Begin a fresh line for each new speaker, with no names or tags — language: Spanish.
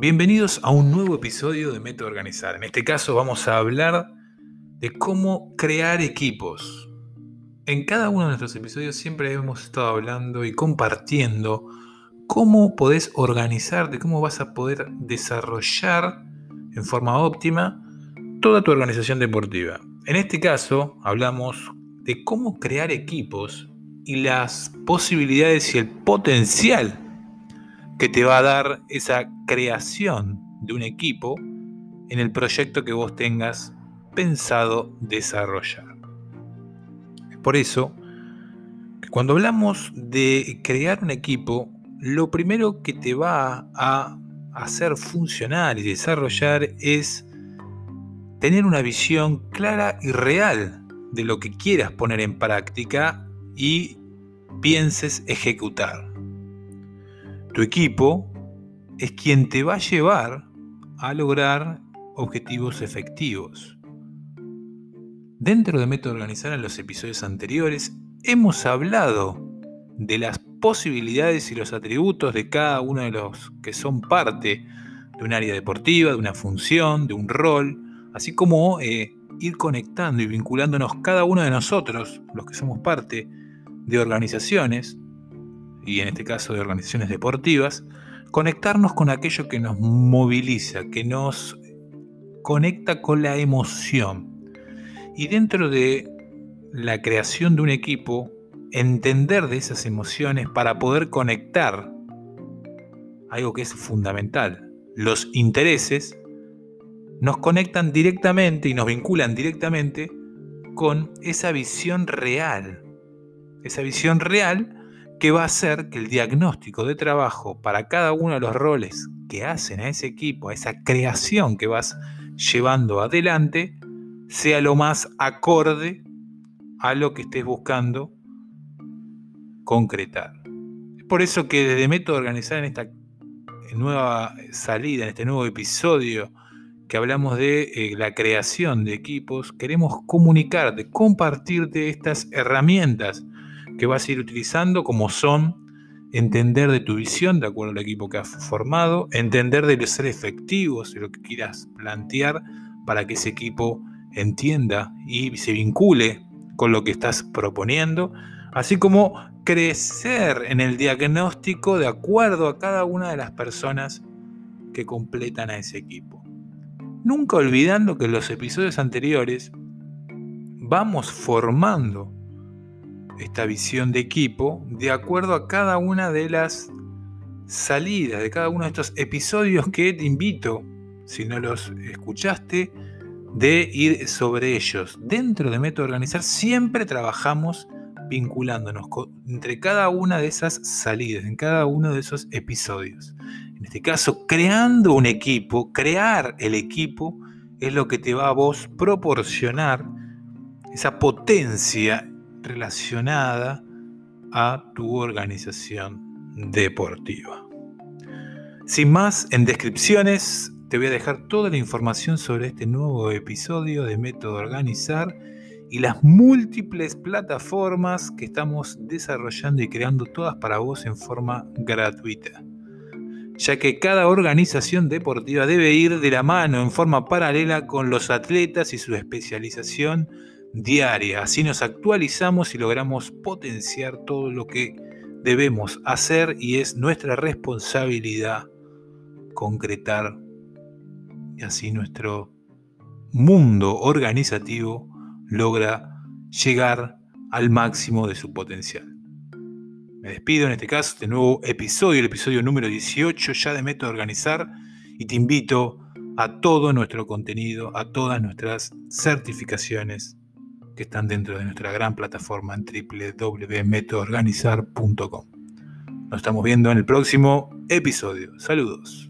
Bienvenidos a un nuevo episodio de Método Organizar. En este caso vamos a hablar de cómo crear equipos. En cada uno de nuestros episodios siempre hemos estado hablando y compartiendo cómo podés organizarte, cómo vas a poder desarrollar en forma óptima toda tu organización deportiva. En este caso hablamos de cómo crear equipos y las posibilidades y el potencial que te va a dar esa creación de un equipo en el proyecto que vos tengas pensado desarrollar. Es por eso que cuando hablamos de crear un equipo, lo primero que te va a hacer funcionar y desarrollar es tener una visión clara y real de lo que quieras poner en práctica y pienses ejecutar. Tu equipo es quien te va a llevar a lograr objetivos efectivos. Dentro de Método Organizar en los episodios anteriores hemos hablado de las posibilidades y los atributos de cada uno de los que son parte de un área deportiva, de una función, de un rol, así como eh, ir conectando y vinculándonos cada uno de nosotros, los que somos parte de organizaciones, y en este caso de organizaciones deportivas, conectarnos con aquello que nos moviliza, que nos conecta con la emoción. Y dentro de la creación de un equipo, entender de esas emociones para poder conectar algo que es fundamental. Los intereses nos conectan directamente y nos vinculan directamente con esa visión real. Esa visión real que va a hacer que el diagnóstico de trabajo para cada uno de los roles que hacen a ese equipo, a esa creación que vas llevando adelante, sea lo más acorde a lo que estés buscando concretar. Por eso que desde Método Organizar en esta nueva salida, en este nuevo episodio que hablamos de eh, la creación de equipos, queremos comunicarte, compartirte estas herramientas que vas a ir utilizando, como son entender de tu visión de acuerdo al equipo que has formado, entender de ser efectivos de lo que quieras plantear para que ese equipo entienda y se vincule con lo que estás proponiendo, así como crecer en el diagnóstico de acuerdo a cada una de las personas que completan a ese equipo. Nunca olvidando que en los episodios anteriores vamos formando esta visión de equipo de acuerdo a cada una de las salidas, de cada uno de estos episodios que te invito, si no los escuchaste, de ir sobre ellos. Dentro de Método Organizar siempre trabajamos vinculándonos entre cada una de esas salidas, en cada uno de esos episodios. En este caso, creando un equipo, crear el equipo es lo que te va a vos proporcionar esa potencia relacionada a tu organización deportiva. Sin más, en descripciones te voy a dejar toda la información sobre este nuevo episodio de Método Organizar y las múltiples plataformas que estamos desarrollando y creando todas para vos en forma gratuita. Ya que cada organización deportiva debe ir de la mano en forma paralela con los atletas y su especialización diaria. Así nos actualizamos y logramos potenciar todo lo que debemos hacer y es nuestra responsabilidad concretar y así nuestro mundo organizativo logra llegar al máximo de su potencial. Me despido en este caso de nuevo episodio, el episodio número 18 ya de Método Organizar y te invito a todo nuestro contenido, a todas nuestras certificaciones que están dentro de nuestra gran plataforma en www.metoorganizar.com. Nos estamos viendo en el próximo episodio. Saludos.